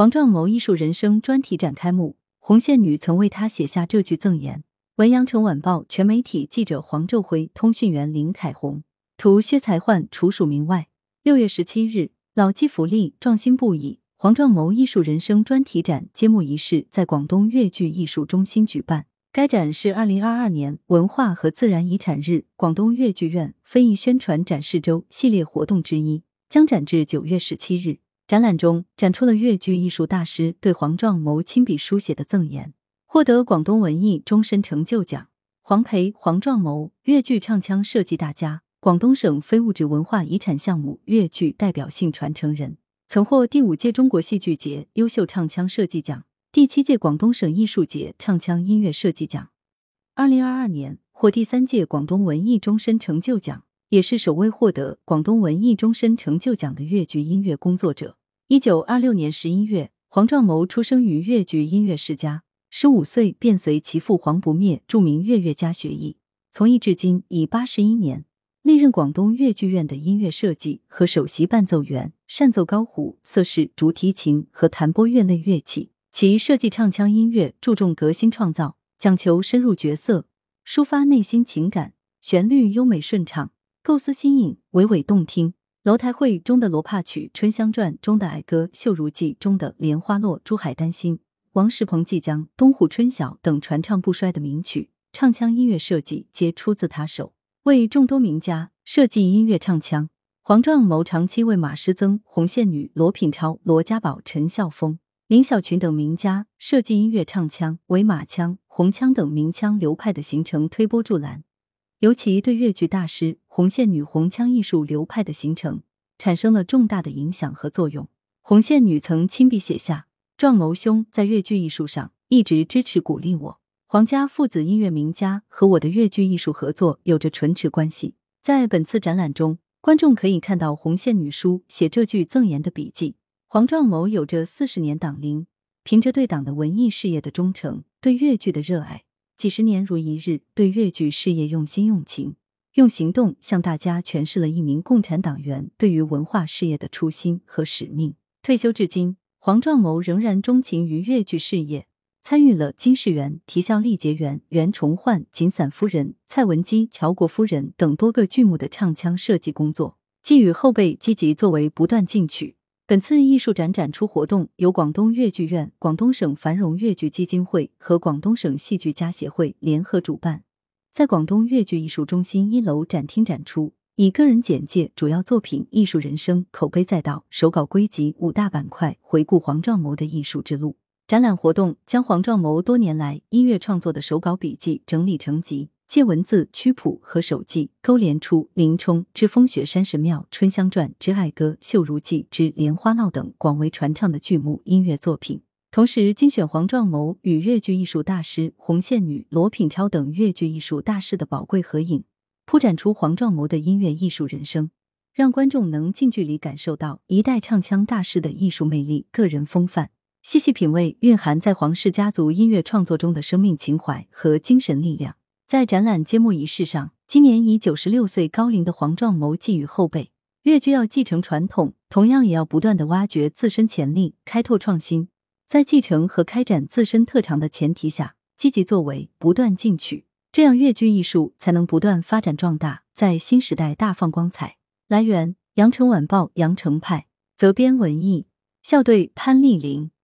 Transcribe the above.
黄壮谋艺术人生专题展开幕，红线女曾为他写下这句赠言。文阳城晚报全媒体记者黄昼辉，通讯员林凯红，图薛才焕，除署名外。六月十七日，老骥伏枥，壮心不已。黄壮谋艺术人生专题展揭幕仪式在广东粤剧艺术中心举办。该展是二零二二年文化和自然遗产日广东粤剧院非遗宣传展示周系列活动之一，将展至九月十七日。展览中展出了粤剧艺术大师对黄壮谋亲笔书写的赠言。获得广东文艺终身成就奖，黄培、黄壮谋，粤剧唱腔设计大家，广东省非物质文化遗产项目粤剧代表性传承人。曾获第五届中国戏剧节优秀唱腔设计奖、第七届广东省艺术节唱腔音乐设计奖。二零二二年获第三届广东文艺终身成就奖，也是首位获得广东文艺终身成就奖的粤剧音乐工作者。一九二六年十一月，黄壮谋出生于粤剧音乐世家，十五岁便随其父黄不灭著名粤乐家学艺，从艺至今已八十一年。历任广东粤剧院的音乐设计和首席伴奏员，擅奏高胡、瑟氏、竹提琴和弹拨乐类乐器。其设计唱腔音乐注重革新创造，讲求深入角色，抒发内心情感，旋律优美顺畅，构思新颖，娓娓动听。楼台会中的罗帕曲，春香传中的矮歌，绣如记中的莲花落，珠海丹心，王石鹏即将东湖春晓等传唱不衰的名曲，唱腔音乐设计皆出自他手。为众多名家设计音乐唱腔，黄壮谋长期为马师曾、红线女、罗品超、罗家宝、陈笑风、林小群等名家设计音乐唱腔，为马腔、红腔等名腔流派的形成推波助澜，尤其对越剧大师红线女红腔艺术流派的形成产生了重大的影响和作用。红线女曾亲笔写下：“壮谋兄在越剧艺术上一直支持鼓励我。”黄家父子音乐名家和我的越剧艺术合作有着唇齿关系。在本次展览中，观众可以看到红线女书写这句赠言的笔记。黄壮谋有着四十年党龄，凭着对党的文艺事业的忠诚，对越剧的热爱，几十年如一日，对粤剧事业用心用情，用行动向大家诠释了一名共产党员对于文化事业的初心和使命。退休至今，黄壮谋仍然钟情于粤剧事业。参与了金世元、啼笑丽结缘、袁崇焕、锦伞夫人、蔡文姬、乔国夫人等多个剧目的唱腔设计工作，寄予后辈积极作为不断进取。本次艺术展展出活动由广东粤剧院、广东省繁荣粤剧基金会和广东省戏剧家协会联合主办，在广东粤剧艺术中心一楼展厅展出，以个人简介、主要作品、艺术人生、口碑再道、手稿归集五大板块，回顾黄壮谋的艺术之路。展览活动将黄壮谋多年来音乐创作的手稿笔记整理成集，借文字曲谱和手记勾连出《林冲之风雪山神庙》《春香传之爱歌》《绣如记之莲花烙》等广为传唱的剧目音乐作品。同时，精选黄壮谋与粤剧艺术大师红线女、罗品超等粤剧艺术大师的宝贵合影，铺展出黄壮谋的音乐艺术人生，让观众能近距离感受到一代唱腔大师的艺术魅力、个人风范。细细品味蕴含在黄氏家族音乐创作中的生命情怀和精神力量。在展览揭幕仪式上，今年已九十六岁高龄的黄壮谋寄予后辈：粤剧要继承传统，同样也要不断的挖掘自身潜力，开拓创新。在继承和开展自身特长的前提下，积极作为，不断进取，这样粤剧艺术才能不断发展壮大，在新时代大放光彩。来源：羊城晚报羊城派，责编：文艺，校对：潘丽玲。